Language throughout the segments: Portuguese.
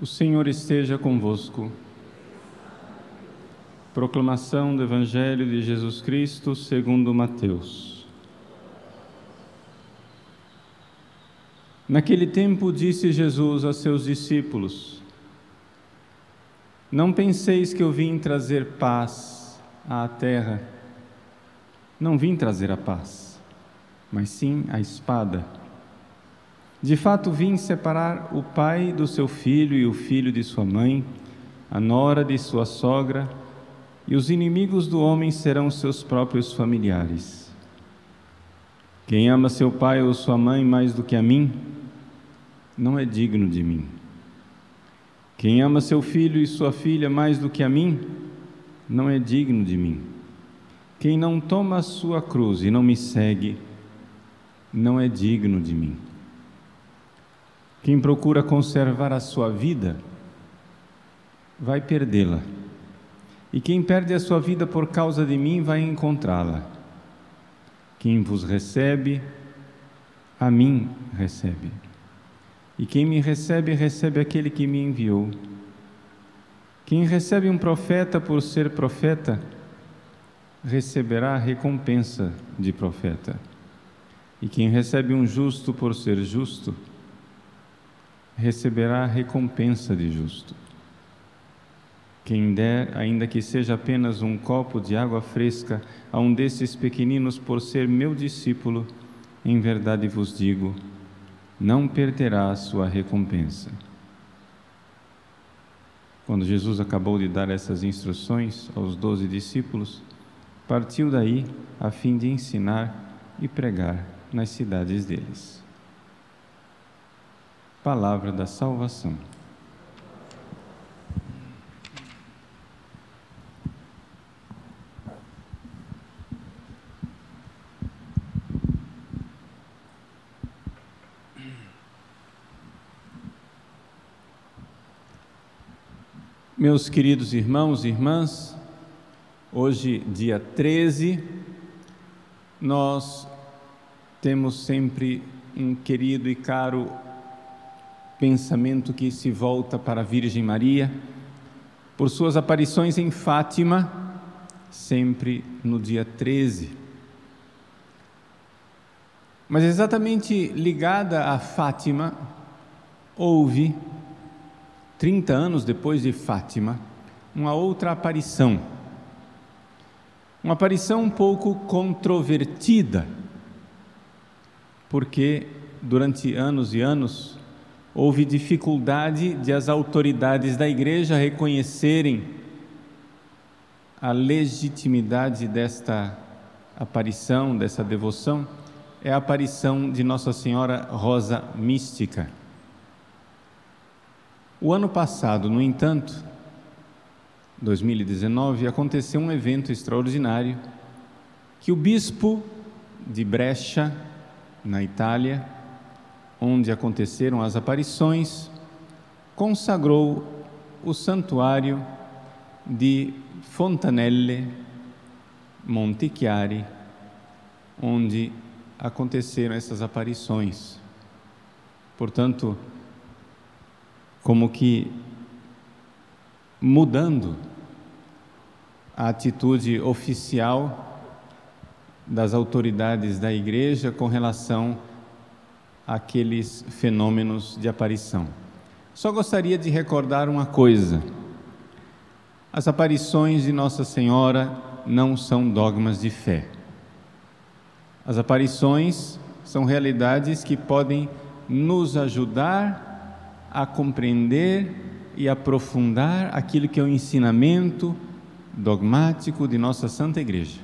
O Senhor esteja convosco. Proclamação do Evangelho de Jesus Cristo segundo Mateus. Naquele tempo disse Jesus a seus discípulos: Não penseis que eu vim trazer paz à terra. Não vim trazer a paz, mas sim a espada. De fato, vim separar o pai do seu filho e o filho de sua mãe, a nora de sua sogra, e os inimigos do homem serão seus próprios familiares. Quem ama seu pai ou sua mãe mais do que a mim, não é digno de mim. Quem ama seu filho e sua filha mais do que a mim, não é digno de mim. Quem não toma a sua cruz e não me segue, não é digno de mim. Quem procura conservar a sua vida, vai perdê-la. E quem perde a sua vida por causa de mim, vai encontrá-la. Quem vos recebe, a mim recebe. E quem me recebe, recebe aquele que me enviou. Quem recebe um profeta por ser profeta, receberá a recompensa de profeta. E quem recebe um justo por ser justo, receberá a recompensa de justo. Quem der, ainda que seja apenas um copo de água fresca, a um desses pequeninos por ser meu discípulo, em verdade vos digo, não perderá a sua recompensa. Quando Jesus acabou de dar essas instruções aos doze discípulos, partiu daí a fim de ensinar e pregar nas cidades deles. Palavra da salvação. Meus queridos irmãos e irmãs, hoje, dia 13, nós temos sempre um querido e caro pensamento que se volta para a Virgem Maria, por suas aparições em Fátima, sempre no dia 13. Mas exatamente ligada a Fátima, houve, 30 anos depois de Fátima, uma outra aparição. Uma aparição um pouco controvertida, porque durante anos e anos houve dificuldade de as autoridades da igreja reconhecerem a legitimidade desta aparição, dessa devoção, é a aparição de Nossa Senhora Rosa Mística. O ano passado, no entanto, 2019, aconteceu um evento extraordinário que o bispo de Brescia, na Itália, onde aconteceram as aparições, consagrou o santuário de Fontanelle Montichiari, onde aconteceram essas aparições. Portanto, como que mudando a atitude oficial das autoridades da igreja com relação aqueles fenômenos de aparição. Só gostaria de recordar uma coisa: as aparições de Nossa Senhora não são dogmas de fé. As aparições são realidades que podem nos ajudar a compreender e aprofundar aquilo que é o ensinamento dogmático de nossa Santa Igreja.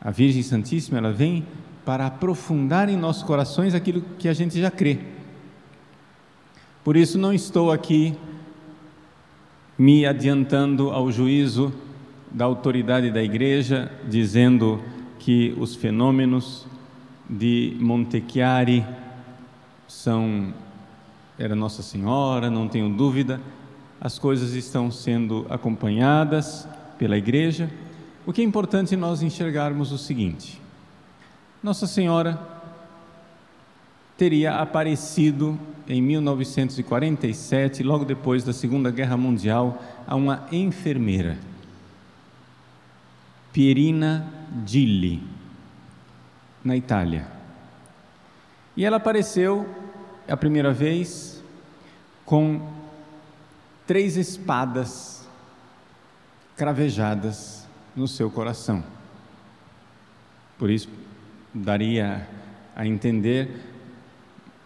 A Virgem Santíssima, ela vem para aprofundar em nossos corações aquilo que a gente já crê. Por isso, não estou aqui me adiantando ao juízo da autoridade da igreja, dizendo que os fenômenos de Montechiari são era Nossa Senhora, não tenho dúvida. As coisas estão sendo acompanhadas pela igreja. O que é importante nós enxergarmos o seguinte: nossa Senhora teria aparecido em 1947, logo depois da Segunda Guerra Mundial, a uma enfermeira, Pierina Gilli, na Itália. E ela apareceu a primeira vez com três espadas cravejadas no seu coração. Por isso, daria a entender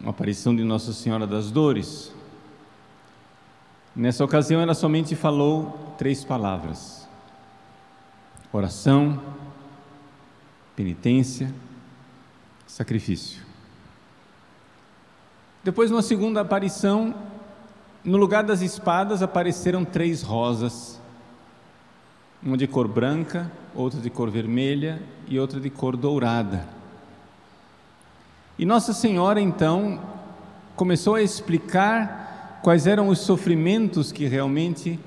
uma aparição de Nossa Senhora das Dores. Nessa ocasião, ela somente falou três palavras: oração, penitência, sacrifício. Depois, numa segunda aparição, no lugar das espadas apareceram três rosas, uma de cor branca, outra de cor vermelha e outra de cor dourada. E Nossa Senhora então começou a explicar quais eram os sofrimentos que realmente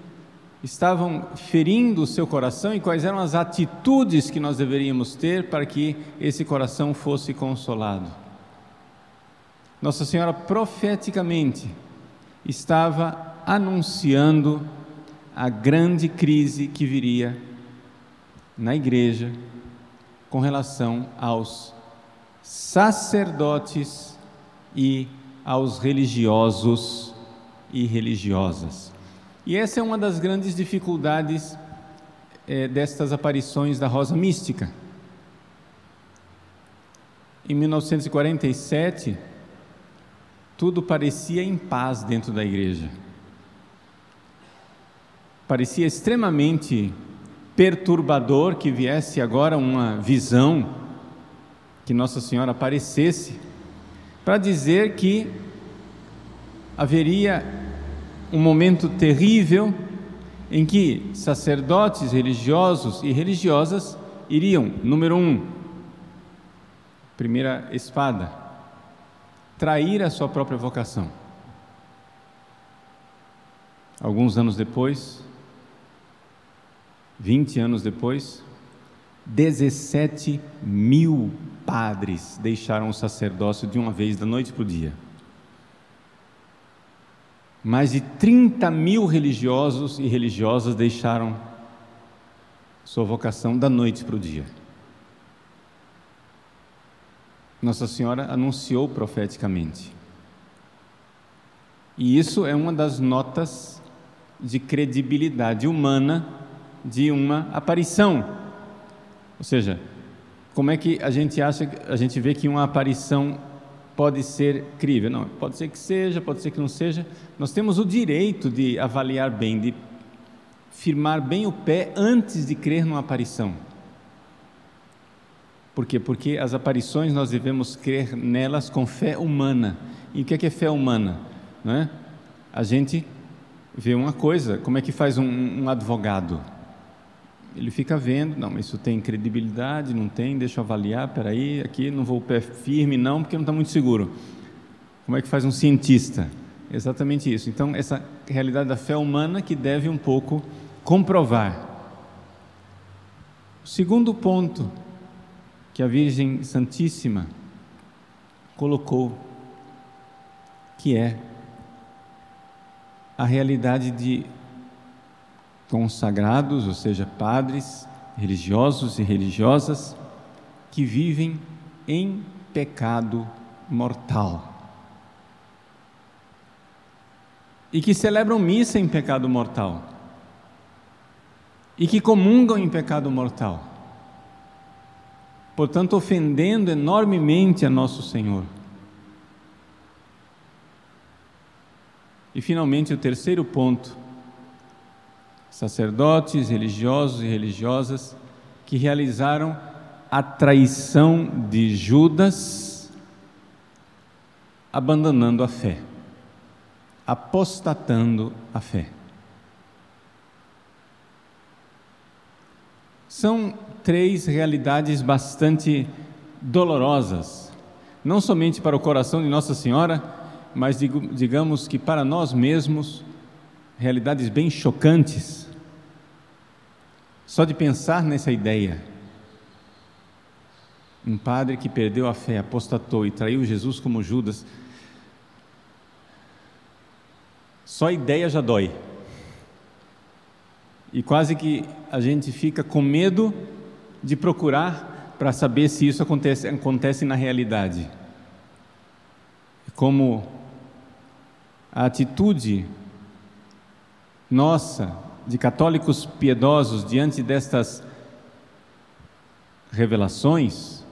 estavam ferindo o seu coração e quais eram as atitudes que nós deveríamos ter para que esse coração fosse consolado. Nossa Senhora profeticamente estava anunciando a grande crise que viria na igreja com relação aos sacerdotes e aos religiosos e religiosas. E essa é uma das grandes dificuldades é, destas aparições da Rosa Mística. Em 1947, tudo parecia em paz dentro da igreja. Parecia extremamente perturbador que viesse agora uma visão, que Nossa Senhora aparecesse, para dizer que haveria um momento terrível em que sacerdotes religiosos e religiosas iriam, número um, primeira espada, trair a sua própria vocação. Alguns anos depois, 20 anos depois, 17 mil padres deixaram o sacerdócio de uma vez, da noite para o dia. Mais de 30 mil religiosos e religiosas deixaram sua vocação da noite para o dia. Nossa Senhora anunciou profeticamente. E isso é uma das notas de credibilidade humana de uma aparição. Ou seja, como é que a gente acha, a gente vê que uma aparição pode ser crível? Não, pode ser que seja, pode ser que não seja. Nós temos o direito de avaliar bem, de firmar bem o pé antes de crer numa aparição. Por quê? Porque as aparições nós devemos crer nelas com fé humana. E o que é, que é fé humana? Não é? A gente vê uma coisa, como é que faz um, um advogado? Ele fica vendo, não, isso tem credibilidade, não tem, deixa eu avaliar, peraí, aqui não vou o pé firme não, porque não está muito seguro. Como é que faz um cientista? Exatamente isso. Então, essa realidade da fé humana que deve um pouco comprovar. O segundo ponto que a Virgem Santíssima colocou, que é a realidade de consagrados, ou seja, padres, religiosos e religiosas, que vivem em pecado mortal. E que celebram missa em pecado mortal. E que comungam em pecado mortal portanto, ofendendo enormemente a nosso Senhor. E finalmente, o terceiro ponto: sacerdotes, religiosos e religiosas que realizaram a traição de Judas, abandonando a fé, apostatando a fé. São três realidades bastante dolorosas, não somente para o coração de Nossa Senhora, mas digamos que para nós mesmos, realidades bem chocantes. Só de pensar nessa ideia, um padre que perdeu a fé, apostatou e traiu Jesus como Judas, Só a ideia já dói. E quase que a gente fica com medo de procurar para saber se isso acontece, acontece na realidade. Como a atitude nossa, de católicos piedosos, diante destas revelações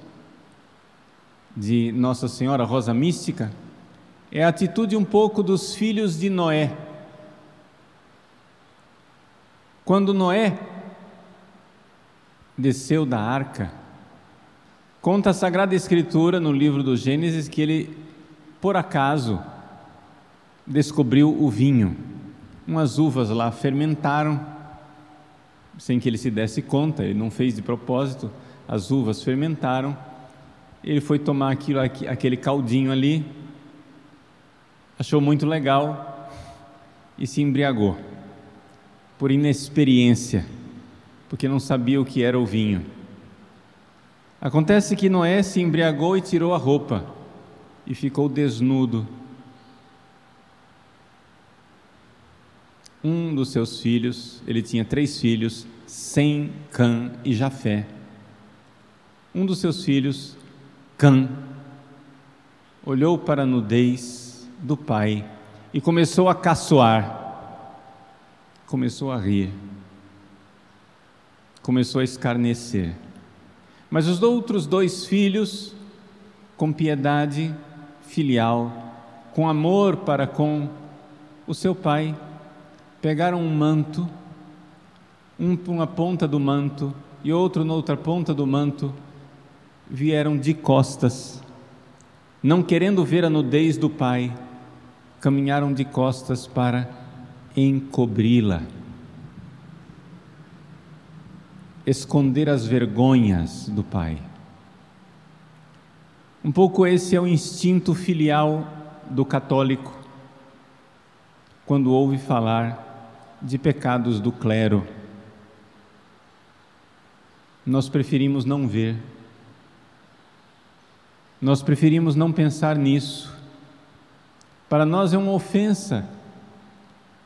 de Nossa Senhora Rosa Mística, é a atitude um pouco dos filhos de Noé. Quando Noé desceu da arca, conta a Sagrada Escritura no livro do Gênesis que ele, por acaso, descobriu o vinho. Umas uvas lá fermentaram, sem que ele se desse conta, ele não fez de propósito, as uvas fermentaram. Ele foi tomar aquilo, aquele caldinho ali, achou muito legal e se embriagou, por inexperiência, porque não sabia o que era o vinho. Acontece que Noé se embriagou e tirou a roupa e ficou desnudo. Um dos seus filhos, ele tinha três filhos, Sem, Cã e Jafé. Um dos seus filhos, Cã, olhou para a nudez do pai e começou a caçoar, começou a rir, começou a escarnecer. Mas os outros dois filhos, com piedade filial, com amor para com o seu pai, pegaram um manto, um para uma ponta do manto e outro na outra ponta do manto, vieram de costas, não querendo ver a nudez do pai, caminharam de costas para encobri-la, esconder as vergonhas do pai. Um pouco esse é o instinto filial do católico quando ouve falar de pecados do clero. Nós preferimos não ver, nós preferimos não pensar nisso, para nós é uma ofensa,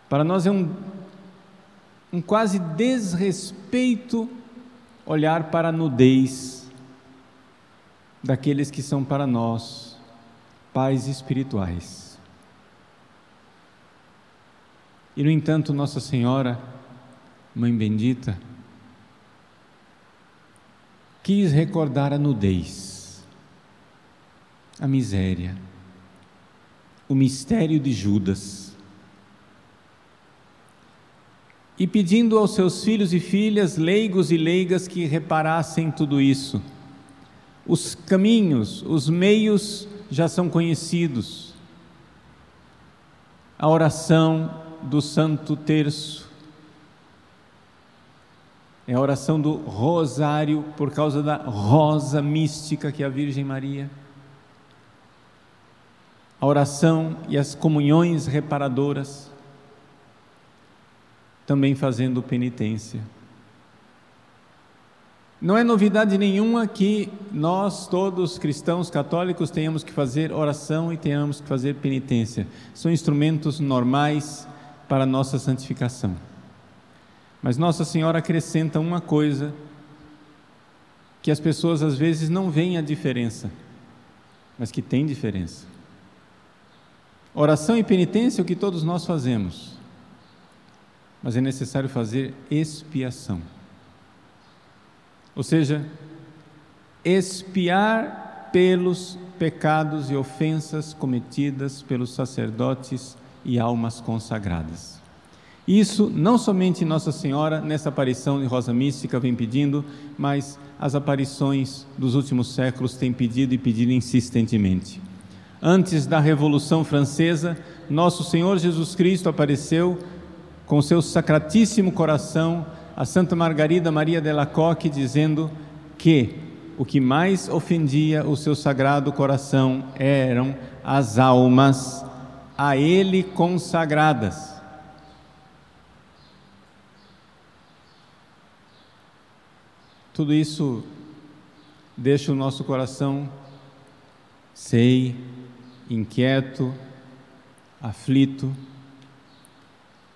para nós é um, um quase desrespeito olhar para a nudez daqueles que são para nós pais espirituais. E no entanto, Nossa Senhora, Mãe Bendita, quis recordar a nudez, a miséria o mistério de Judas. E pedindo aos seus filhos e filhas, leigos e leigas, que reparassem tudo isso. Os caminhos, os meios já são conhecidos. A oração do Santo Terço, é a oração do Rosário, por causa da rosa mística que é a Virgem Maria a oração e as comunhões reparadoras, também fazendo penitência. Não é novidade nenhuma que nós, todos cristãos católicos, tenhamos que fazer oração e tenhamos que fazer penitência. São instrumentos normais para nossa santificação. Mas Nossa Senhora acrescenta uma coisa que as pessoas às vezes não veem a diferença, mas que tem diferença. Oração e penitência é o que todos nós fazemos, mas é necessário fazer expiação. Ou seja, expiar pelos pecados e ofensas cometidas pelos sacerdotes e almas consagradas. Isso não somente Nossa Senhora, nessa aparição de Rosa Mística, vem pedindo, mas as aparições dos últimos séculos têm pedido e pedido insistentemente. Antes da Revolução Francesa, nosso Senhor Jesus Cristo apareceu com seu sacratíssimo coração a Santa Margarida Maria de Lacoque, dizendo que o que mais ofendia o seu sagrado coração eram as almas a Ele consagradas. Tudo isso deixa o nosso coração, sei, inquieto, aflito,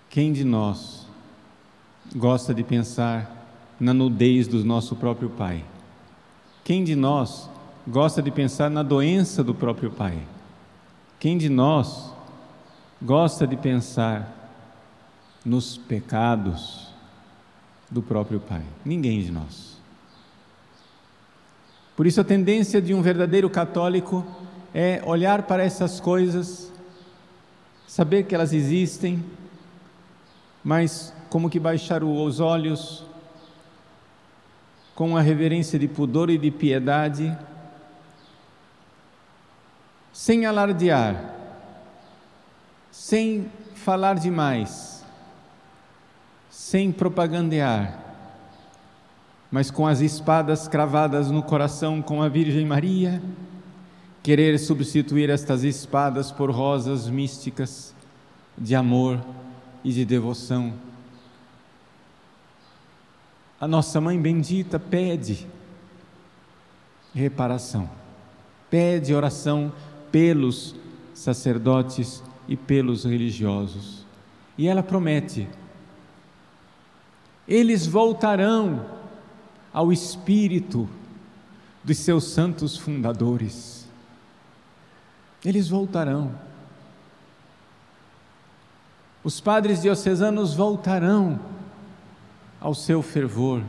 Quem de nós gosta de pensar na nudez do nosso próprio pai? Quem de nós gosta de pensar na doença do próprio pai? Quem de nós gosta de pensar nos pecados do próprio pai? Ninguém de nós. Por isso, a tendência de um verdadeiro católico é olhar para essas coisas, saber que elas existem, mas como que baixar os olhos com a reverência de pudor e de piedade, sem alardear, sem falar demais, sem propagandear, mas com as espadas cravadas no coração com a Virgem Maria, querer substituir estas espadas por rosas místicas de amor e de devoção. A nossa mãe bendita pede reparação, pede oração pelos sacerdotes e pelos religiosos. E ela promete: eles voltarão ao espírito dos seus santos fundadores. Eles voltarão. Os padres diocesanos voltarão ao seu fervor.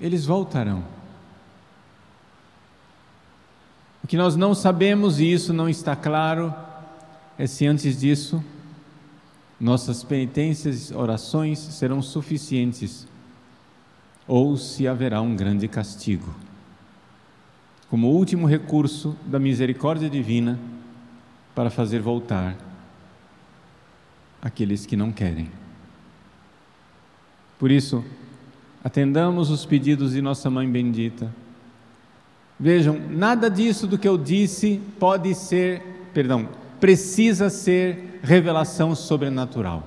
Eles voltarão. O que nós não sabemos, e isso não está claro, é se antes disso nossas penitências, orações serão suficientes ou se haverá um grande castigo. Como último recurso da misericórdia divina para fazer voltar aqueles que não querem. Por isso, atendamos os pedidos de nossa mãe bendita. Vejam, nada disso do que eu disse pode ser, perdão, precisa ser revelação sobrenatural.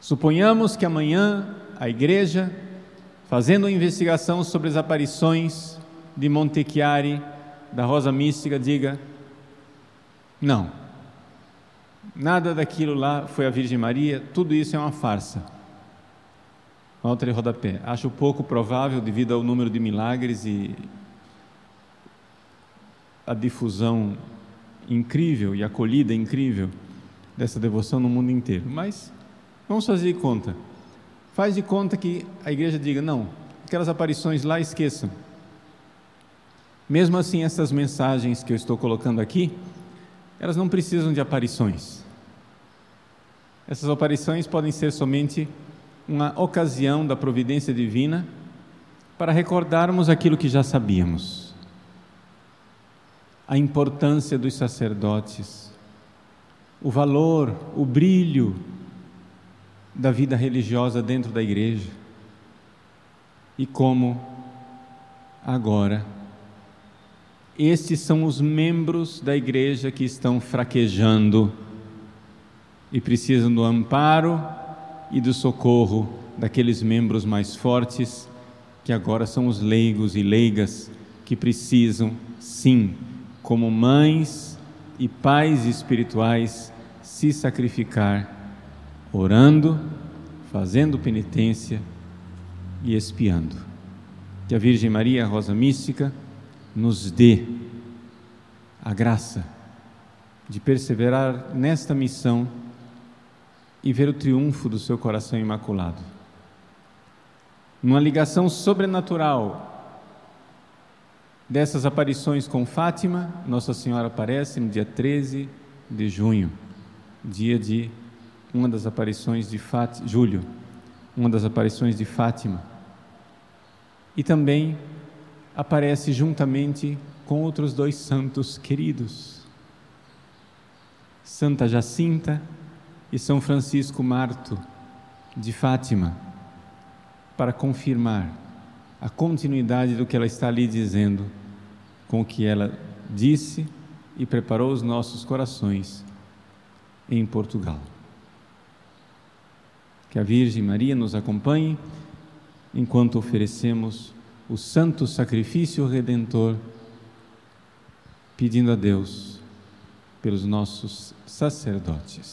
Suponhamos que amanhã a igreja, fazendo uma investigação sobre as aparições de Montechiari, da Rosa Mística, diga: não, Nada daquilo lá foi a Virgem Maria, tudo isso é uma farsa. Walter rodapé. Acho pouco provável devido ao número de milagres e a difusão incrível e acolhida incrível dessa devoção no mundo inteiro. Mas vamos fazer de conta. Faz de conta que a igreja diga: não, aquelas aparições lá esqueçam. Mesmo assim, essas mensagens que eu estou colocando aqui, elas não precisam de aparições. Essas aparições podem ser somente uma ocasião da providência divina para recordarmos aquilo que já sabíamos. A importância dos sacerdotes, o valor, o brilho da vida religiosa dentro da igreja e como agora estes são os membros da igreja que estão fraquejando e precisam do amparo e do socorro daqueles membros mais fortes, que agora são os leigos e leigas, que precisam, sim, como mães e pais espirituais, se sacrificar, orando, fazendo penitência e espiando. Que a Virgem Maria, Rosa Mística, nos dê a graça de perseverar nesta missão e ver o triunfo do seu coração imaculado. Numa ligação sobrenatural dessas aparições com Fátima, Nossa Senhora aparece no dia 13 de junho, dia de uma das aparições de Fátima, julho, uma das aparições de Fátima. E também aparece juntamente com outros dois santos queridos, Santa Jacinta e São Francisco Marto de Fátima para confirmar a continuidade do que ela está ali dizendo com o que ela disse e preparou os nossos corações em Portugal. Que a Virgem Maria nos acompanhe enquanto oferecemos o santo sacrifício redentor, pedindo a Deus pelos nossos sacerdotes.